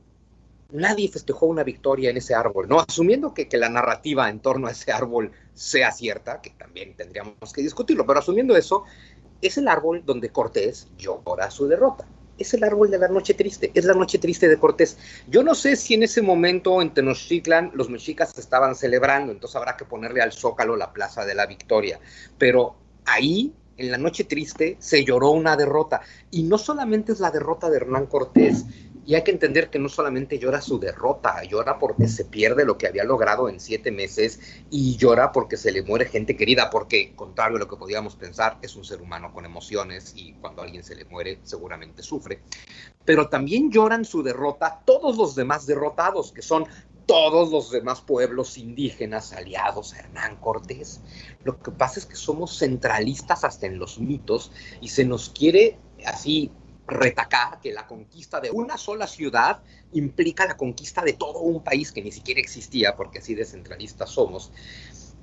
nadie festejó una victoria en ese árbol, ¿no? Asumiendo que, que, la narrativa en torno a ese árbol sea cierta, que también tendríamos que discutirlo, pero asumiendo eso, es el árbol donde Cortés llora su derrota. Es el árbol de la noche triste, es la noche triste de Cortés. Yo no sé si en ese momento en Tenochtitlan los mexicas estaban celebrando, entonces habrá que ponerle al zócalo la plaza de la victoria, pero ahí en la noche triste se lloró una derrota. Y no solamente es la derrota de Hernán Cortés, y hay que entender que no solamente llora su derrota, llora porque se pierde lo que había logrado en siete meses y llora porque se le muere gente querida, porque contrario a lo que podíamos pensar, es un ser humano con emociones y cuando alguien se le muere seguramente sufre. Pero también lloran su derrota todos los demás derrotados, que son todos los demás pueblos indígenas aliados a Hernán Cortés. Lo que pasa es que somos centralistas hasta en los mitos y se nos quiere así retacar que la conquista de una sola ciudad implica la conquista de todo un país que ni siquiera existía, porque así de centralistas somos.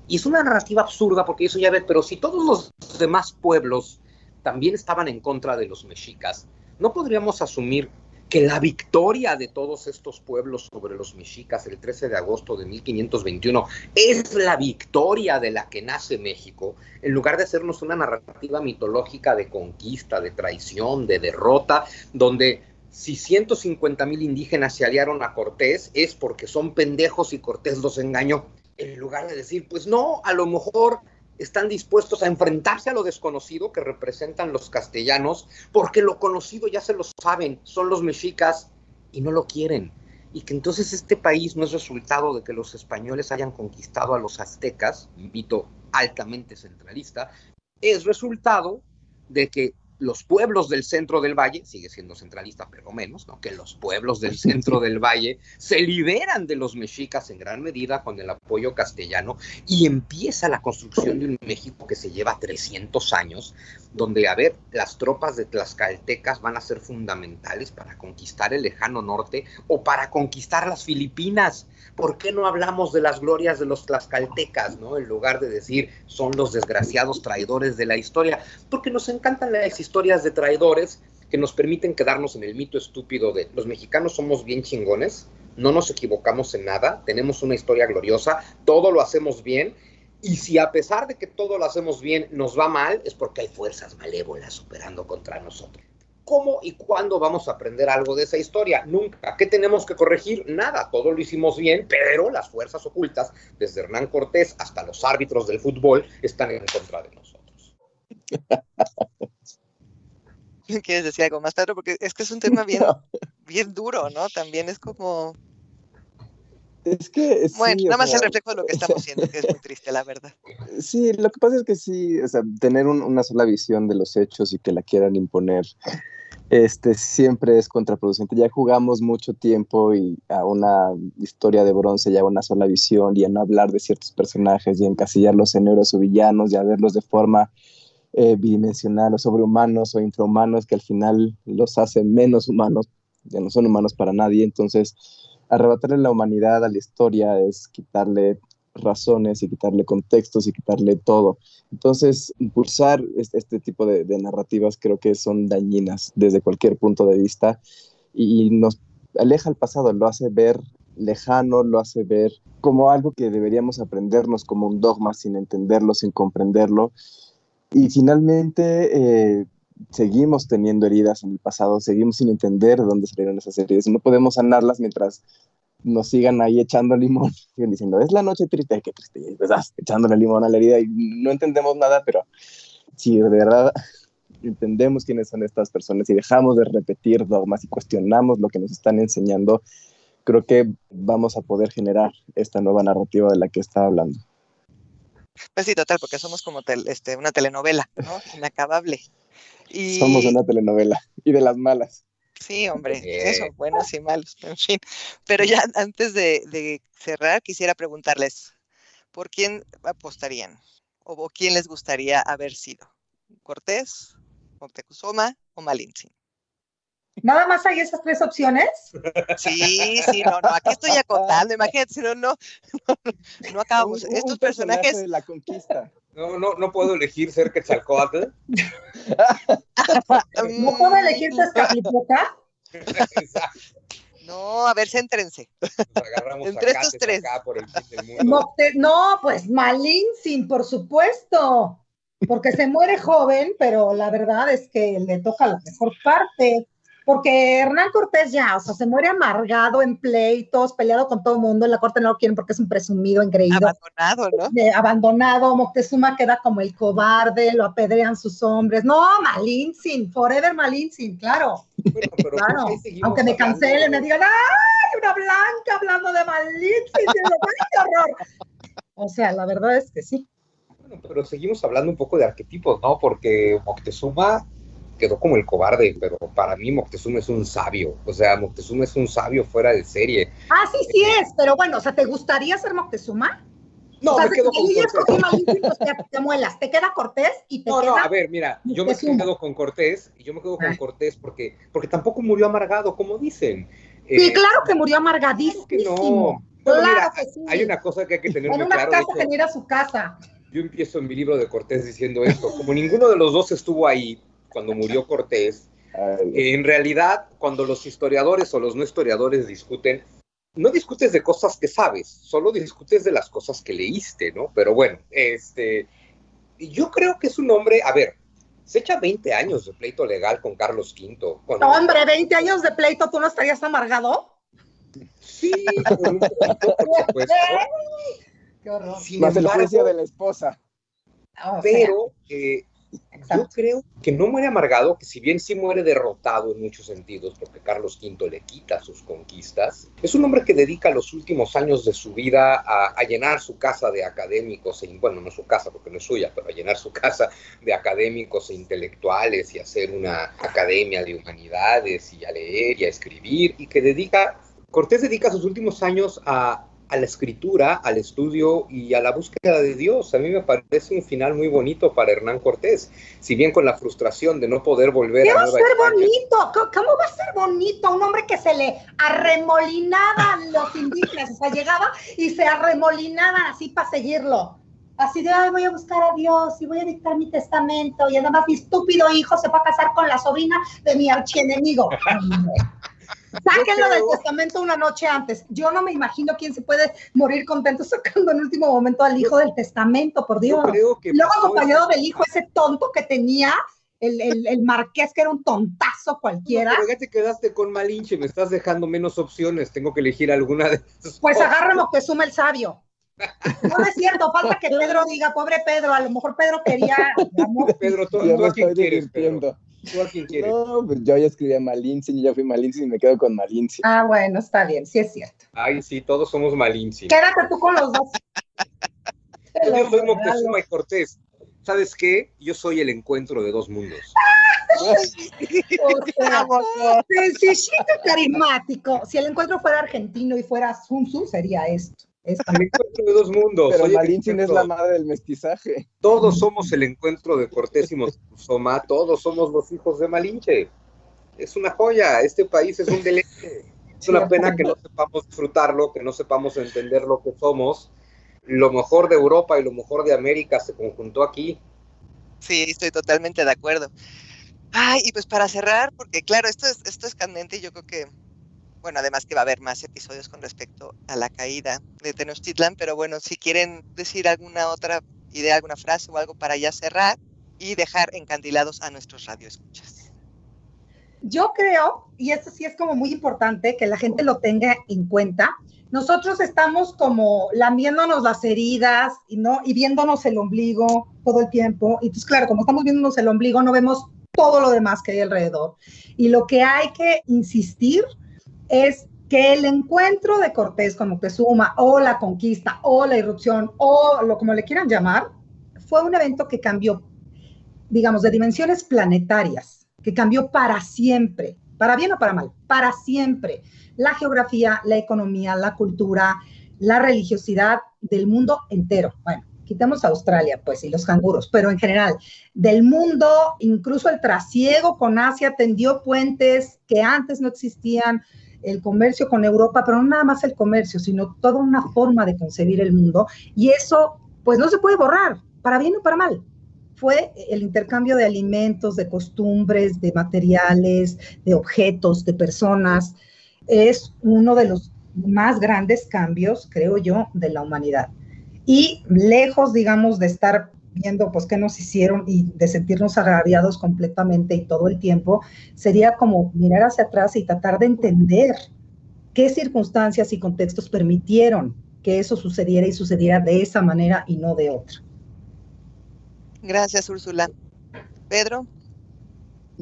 Y es una narrativa absurda, porque eso ya ve, pero si todos los demás pueblos también estaban en contra de los mexicas, ¿no podríamos asumir que la victoria de todos estos pueblos sobre los mexicas el 13 de agosto de 1521 es la victoria de la que nace México, en lugar de hacernos una narrativa mitológica de conquista, de traición, de derrota, donde si 150 mil indígenas se aliaron a Cortés es porque son pendejos y Cortés los engañó, en lugar de decir, pues no, a lo mejor están dispuestos a enfrentarse a lo desconocido que representan los castellanos, porque lo conocido ya se lo saben, son los mexicas y no lo quieren. Y que entonces este país no es resultado de que los españoles hayan conquistado a los aztecas, invito altamente centralista, es resultado de que los pueblos del centro del valle, sigue siendo centralista, pero menos, ¿no? que los pueblos del centro del valle se liberan de los mexicas en gran medida con el apoyo castellano y empieza la construcción de un México que se lleva 300 años, donde, a ver, las tropas de Tlaxcaltecas van a ser fundamentales para conquistar el lejano norte o para conquistar las Filipinas. ¿Por qué no hablamos de las glorias de los Tlaxcaltecas, ¿no? En lugar de decir son los desgraciados traidores de la historia, porque nos encantan las historias de traidores que nos permiten quedarnos en el mito estúpido de los mexicanos somos bien chingones, no nos equivocamos en nada, tenemos una historia gloriosa, todo lo hacemos bien y si a pesar de que todo lo hacemos bien nos va mal, es porque hay fuerzas malévolas operando contra nosotros. ¿Cómo y cuándo vamos a aprender algo de esa historia? Nunca. ¿Qué tenemos que corregir? Nada. Todo lo hicimos bien, pero las fuerzas ocultas, desde Hernán Cortés hasta los árbitros del fútbol, están en contra de nosotros. ¿Quieres decir algo más, Pedro? Porque es que es un tema bien, bien duro, ¿no? También es como es que. Bueno, nada más el reflejo de lo que estamos viendo, que es muy triste, la verdad. Sí, lo que pasa es que sí, o sea, tener una sola visión de los hechos y que la quieran imponer, este, siempre es contraproducente. Ya jugamos mucho tiempo y a una historia de bronce, ya una sola visión, y a no hablar de ciertos personajes y encasillarlos en héroes o villanos, y a verlos de forma eh, bidimensional o sobrehumanos o infrahumanos, que al final los hace menos humanos, ya no son humanos para nadie. Entonces arrebatarle la humanidad a la historia es quitarle razones y quitarle contextos y quitarle todo. Entonces, impulsar este, tipo de, narrativas creo que son dañinas desde cualquier punto de vista y, nos aleja al pasado, lo hace ver lejano, lo hace ver como algo que deberíamos aprendernos como un dogma sin entenderlo, sin comprenderlo. Y finalmente, eh, seguimos teniendo heridas en el pasado, seguimos sin entender de dónde salieron esas heridas. No podemos sanarlas mientras nos sigan ahí echando limón, siguen diciendo, es la noche triste, qué triste, y estás echándole limón a la herida y no entendemos nada, pero si de verdad entendemos quiénes son estas personas y dejamos de repetir dogmas y cuestionamos lo que nos están enseñando, creo que vamos a poder generar esta nueva narrativa de la que estaba hablando. Pues sí, total, porque somos como este, una telenovela, ¿no? Inacabable. Somos una telenovela y de las malas. Sí, hombre, eso, buenos y malos, en fin. Pero ya antes de, cerrar, quisiera preguntarles, ¿por quién apostarían? ¿O, quién les gustaría haber sido? ¿Cortés, Moctezuma o Malintzin? ¿Nada más hay esas tres opciones? Sí, sí, no, no, aquí estoy acotando, imagínate, si no, no, no, acabamos. Estos personajes... De la conquista. No, no, no puedo elegir ser Quetzalcoatl. ¿No puedo elegir Tezcatlipoca? No, a ver, céntrense. Nos agarramos Entre estos tres. acá por el fin del mundo. Mocte- no, pues Malintzin, por supuesto, porque se muere joven, pero la verdad es que le toca la mejor parte. Porque Hernán Cortés ya, o sea, se muere amargado en pleitos, peleado con todo el mundo, en la corte no lo quieren porque es un presumido, engreído. Abandonado, ¿no? abandonado, Moctezuma queda como el cobarde, lo apedrean sus hombres. No, Malintzin, forever Malintzin, claro, Bueno, pero claro. Aunque me cancelen, me digan, ¡ay, una blanca hablando de ¡Ay, qué horror! O sea, la verdad es que sí. Bueno, pero seguimos hablando un poco de arquetipos, ¿no? Porque Moctezuma quedó como el cobarde, pero para mí Moctezuma es un sabio. O sea, Moctezuma es un sabio fuera de serie. Ah, sí, sí es, pero bueno, o sea, ¿te gustaría ser Moctezuma? No, o sea, me quedo si con yo ya Cortés. pues te, te muelas, te queda Cortés y te No, queda... no, a ver, mira, yo me Moctezuma. quedo con Cortés y yo me quedo con. Cortés porque, porque tampoco murió amargado, como dicen. Sí, Eh, claro que murió claro amargadísimo. que no. Bueno, mira, Claro que sí. hay una cosa que hay que tener en muy una claro. casa hecho, que ni era su casa. yo empiezo en mi libro de Cortés diciendo esto. Como ninguno de los dos estuvo ahí cuando murió Cortés, Eh, en realidad, cuando los historiadores o los no historiadores discuten, no discutes de cosas que sabes, solo discutes de las cosas que leíste, ¿no? Pero bueno, este, yo creo que es un hombre, a ver, se echa 20 años de pleito legal con Carlos V. No, hombre, 20 años de pleito, ¿tú no estarías amargado? Sí, con un poquito, por supuesto. Qué horror. Sin más el embargo, juicio de la esposa. Sea, pero eh, yo creo que no muere amargado, que si bien sí muere derrotado en muchos sentidos, porque Carlos V le quita sus conquistas, es un hombre que dedica los últimos años de su vida a, a llenar su casa de académicos, e, bueno, no su casa porque no es suya, pero a llenar su casa de académicos e intelectuales y hacer una academia de humanidades y a leer y a escribir, y que dedica, Cortés dedica sus últimos años a a la escritura, al estudio y a la búsqueda de Dios. A mí me parece un final muy bonito para Hernán Cortés, si bien con la frustración de no poder volver ¿Qué a va a Nueva ser España. bonito? ¿Cómo- ¿Cómo va a ser bonito? Un hombre que se le arremolinaban los indígenas, o sea, llegaba y se arremolinaban así para seguirlo. Así de, ay, voy a buscar a Dios y voy a dictar mi testamento y además mi estúpido hijo se va a casar con la sobrina de mi archienemigo. Sáquenlo del testamento una noche antes. Yo no me imagino quién se puede morir contento sacando en último momento al hijo del testamento, por Dios. Creo que luego acompañado del hijo, ese tonto que tenía, el, el, el marqués, que era un tontazo cualquiera. Pero ya te quedaste con Malinche, me estás dejando menos opciones, tengo que elegir alguna de esas. Pues agarra Moctezuma el sabio. No es cierto, falta que Pedro diga, pobre Pedro, a lo mejor Pedro quería amor. Pedro, ¿tú, tú a quién quieres, Pedro? ¿Tú a quién quieres? No, pues yo ya escribí a Malintzin, yo ya fui Malintzin y me quedo con Malintzin. Ah, bueno, está bien, sí es cierto. Ay, sí, todos somos Malinche. Quédate tú con los dos. Yo soy regalo. Moctezuma y Cortés. ¿Sabes qué? Yo soy el encuentro de dos mundos. O sea, carismático. Si el encuentro fuera argentino y fuera Sun Tzu, sería esto. Esta- El encuentro de dos mundos. Pero Malintzin es la madre del mestizaje. Todos somos el encuentro de Cortés y Moctezuma, todos somos los hijos de Malinche. Es una joya, este país es un deleite. Es una pena que no sepamos disfrutarlo, que no sepamos entender lo que somos. Lo mejor de Europa y lo mejor de América se conjuntó aquí. Sí, estoy totalmente de acuerdo. Ay, y pues para cerrar, porque claro, esto es, esto es candente y yo creo que, bueno, además que va a haber más episodios con respecto a la caída de Tenochtitlan, pero bueno, si quieren decir alguna otra idea, alguna frase o algo para ya cerrar y dejar encandilados a nuestros radioescuchas. Yo creo, y esto sí es como muy importante que la gente lo tenga en cuenta, nosotros estamos como lamiéndonos las heridas y, no, y viéndonos el ombligo todo el tiempo. Y pues claro, como estamos viéndonos el ombligo, no vemos todo lo demás que hay alrededor. Y lo que hay que insistir es que el encuentro de Cortés con Moctezuma o la conquista o la irrupción o lo como le quieran llamar, fue un evento que cambió, digamos, de dimensiones planetarias, que cambió para siempre, para bien o para mal, para siempre, la geografía, la economía, la cultura, la religiosidad del mundo entero. Bueno, quitamos Australia, pues, y los canguros, pero en general, del mundo, incluso el trasiego con Asia tendió puentes que antes no existían, el comercio con Europa, pero no nada más el comercio, sino toda una forma de concebir el mundo, y eso, pues, no se puede borrar, para bien o para mal. Fue el intercambio de alimentos, de costumbres, de materiales, de objetos, de personas, es uno de los más grandes cambios, creo yo, de la humanidad. Y lejos, digamos, de estar viendo, pues, qué nos hicieron y de sentirnos agraviados completamente y todo el tiempo, sería como mirar hacia atrás y tratar de entender qué circunstancias y contextos permitieron que eso sucediera y sucediera de esa manera y no de otra. Gracias, Úrsula. Pedro.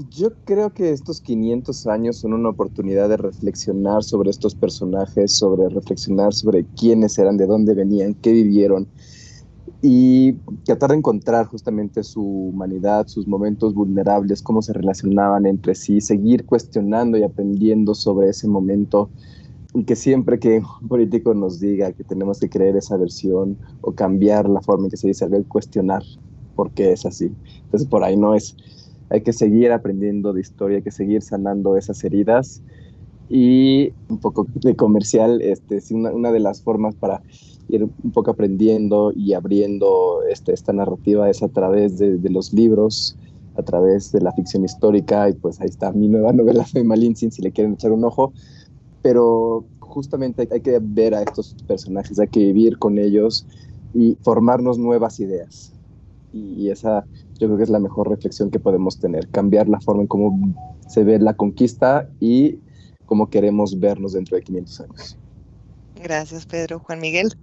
Yo creo que estos 500 años son una oportunidad de reflexionar sobre estos personajes, sobre reflexionar sobre quiénes eran, de dónde venían, qué vivieron y tratar de encontrar justamente su humanidad, sus momentos vulnerables, cómo se relacionaban entre sí, seguir cuestionando y aprendiendo sobre ese momento y que siempre que un político nos diga que tenemos que creer esa versión o cambiar la forma en que se dice algo, cuestionar por qué es así. Entonces por ahí no es hay que seguir aprendiendo de historia, hay que seguir sanando esas heridas. Y un poco de comercial, este, una, una de las formas para ir un poco aprendiendo y abriendo este, esta narrativa es a través de, los libros, a través de la ficción histórica, y pues ahí está mi nueva novela de Malintzin, si le quieren echar un ojo. Pero justamente hay que ver a estos personajes, hay que vivir con ellos y formarnos nuevas ideas. Y esa yo creo que es la mejor reflexión que podemos tener, cambiar la forma en cómo se ve la conquista y cómo queremos vernos dentro de 500 años. Gracias, Pedro. Juan Miguel.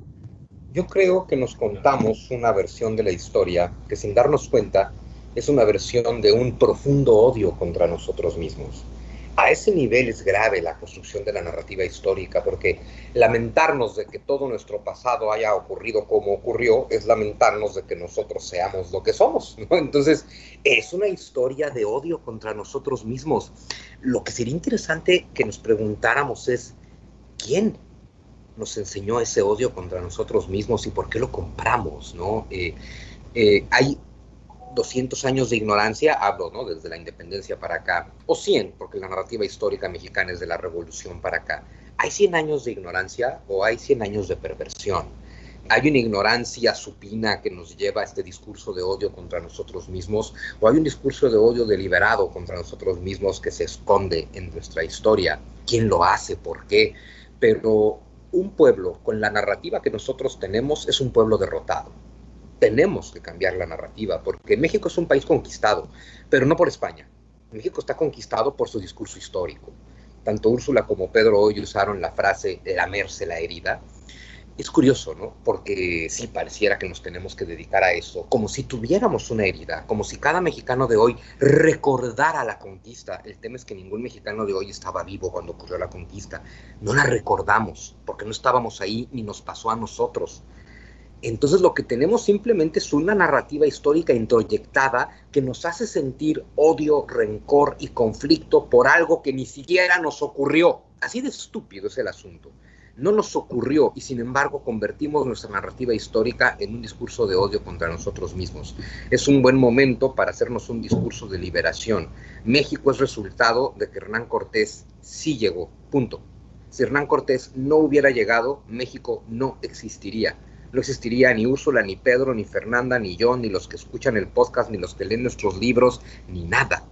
Yo creo que nos contamos una versión de la historia que sin darnos cuenta es una versión de un profundo odio contra nosotros mismos a ese nivel es grave la construcción de la narrativa histórica, porque lamentarnos de que todo nuestro pasado haya ocurrido como ocurrió es lamentarnos de que nosotros seamos lo que somos. Entonces, es una historia de odio contra nosotros mismos. Lo que sería interesante que nos preguntáramos es, ¿quién nos enseñó ese odio contra nosotros mismos y por qué lo compramos? ¿no? Eh, eh, hay 200 años de ignorancia, hablo, ¿no? Desde la independencia para acá, o 100, porque la narrativa histórica mexicana es de la revolución para acá. ¿Hay 100 años de ignorancia o hay 100 años de perversión? ¿Hay una ignorancia supina que nos lleva a este discurso de odio contra nosotros mismos? ¿O hay un discurso de odio deliberado contra nosotros mismos que se esconde en nuestra historia? ¿Quién lo hace? ¿Por qué? Pero un pueblo con la narrativa que nosotros tenemos es un pueblo derrotado tenemos que cambiar la narrativa, porque México es un país conquistado, pero no por España. México está conquistado por su discurso histórico. Tanto Úrsula como Pedro hoy usaron la frase lamerse la herida. Es curioso, ¿no? Porque sí pareciera que nos tenemos que dedicar a eso, como si tuviéramos una herida, como si cada mexicano de hoy recordara la conquista. El tema es que ningún mexicano de hoy estaba vivo cuando ocurrió la conquista. No la recordamos, porque no estábamos ahí ni nos pasó a nosotros. Entonces lo que tenemos simplemente es una narrativa histórica introyectada que nos hace sentir odio, rencor y conflicto por algo que ni siquiera nos ocurrió. Así de estúpido es el asunto. No nos ocurrió y sin embargo convertimos nuestra narrativa histórica en un discurso de odio contra nosotros mismos. Es un buen momento para hacernos un discurso de liberación. México es resultado de que Hernán Cortés sí llegó. Punto. Si Hernán Cortés no hubiera llegado, México no existiría no existiría ni Úrsula, ni Pedro, ni Fernanda, ni yo, ni los que escuchan el podcast, ni los que leen nuestros libros, ni nada.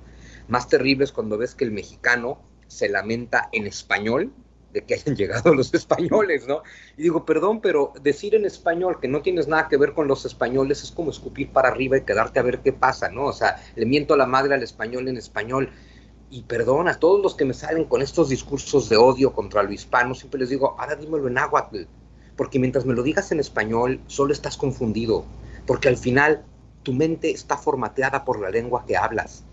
Más terrible es cuando ves que el mexicano se lamenta en español de que hayan llegado los españoles, ¿no? Y digo, perdón, pero decir en español que no tienes nada que ver con los españoles es como escupir para arriba y quedarte a ver qué pasa, ¿no? O sea, le miento a la madre al español en español. Y perdón a todos los que me salen con estos discursos de odio contra lo hispano, siempre les digo, ahora dímelo en náhuatl porque mientras me lo digas en español, solo estás confundido, porque al final tu mente está formateada por la lengua que hablas.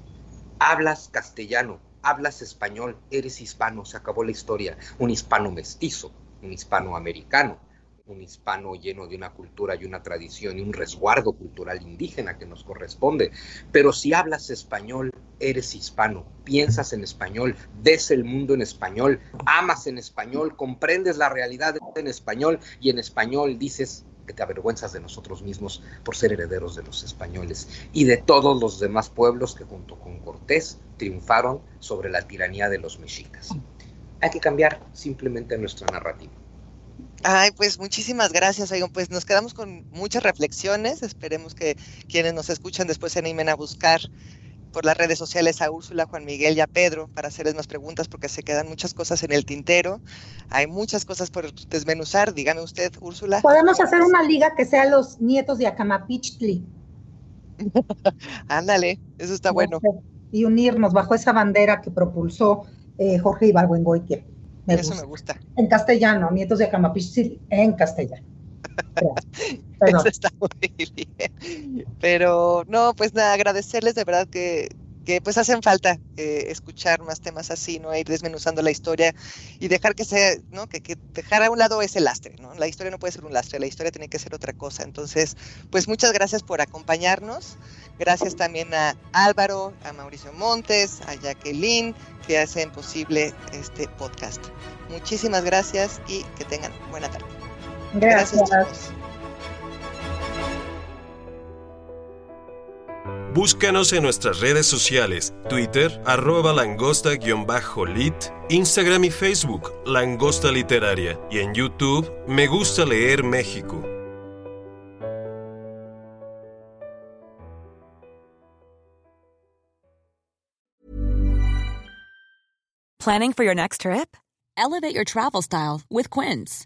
Hablas castellano, hablas español, eres hispano, se acabó la historia. Un hispano mestizo, un hispano americano, un hispano lleno de una cultura y una tradición y un resguardo cultural indígena que nos corresponde. Pero si hablas español, eres hispano, piensas en español, ves el mundo en español, amas en español, comprendes la realidad en español y en español dices te avergüenzas de nosotros mismos por ser herederos de los españoles y de todos los demás pueblos que junto con Cortés triunfaron sobre la tiranía de los mexicas. Hay que cambiar simplemente nuestra narrativa. Ay, pues muchísimas gracias, Oigan, pues nos quedamos con muchas reflexiones. Esperemos que quienes nos escuchan después se animen a buscar por las redes sociales a Úrsula, Juan Miguel y a Pedro para hacerles más preguntas porque se quedan muchas cosas en el tintero. Hay muchas cosas por desmenuzar. Dígame usted, Úrsula. Podemos hacer una liga que sea los nietos de Acamapichtli. Ándale, eso está bueno. Y unirnos bajo esa bandera que propulsó eh, Jorge Ibargüengoitia. Eso me gusta. En castellano, nietos de Acamapichtli en castellano. Eso está muy bien. Pero no, pues nada, agradecerles de verdad que, que pues hacen falta eh, escuchar más temas así, ¿no? Ir desmenuzando la historia y dejar que sea, ¿no? Que, que, dejar a un lado ese lastre, ¿no? La historia no puede ser un lastre, la historia tiene que ser otra cosa. Entonces, pues muchas gracias por acompañarnos. Gracias también a Álvaro, a Mauricio Montes, a Jacqueline, que hacen posible este podcast. Muchísimas gracias y que tengan buena tarde. Gracias. Gracias Búscanos en nuestras redes sociales, Twitter, arroba langosta-lit, Instagram y Facebook, Langosta Literaria, y en YouTube, Me Gusta Leer México. Planning for your next trip? Elevate your travel style with Quince.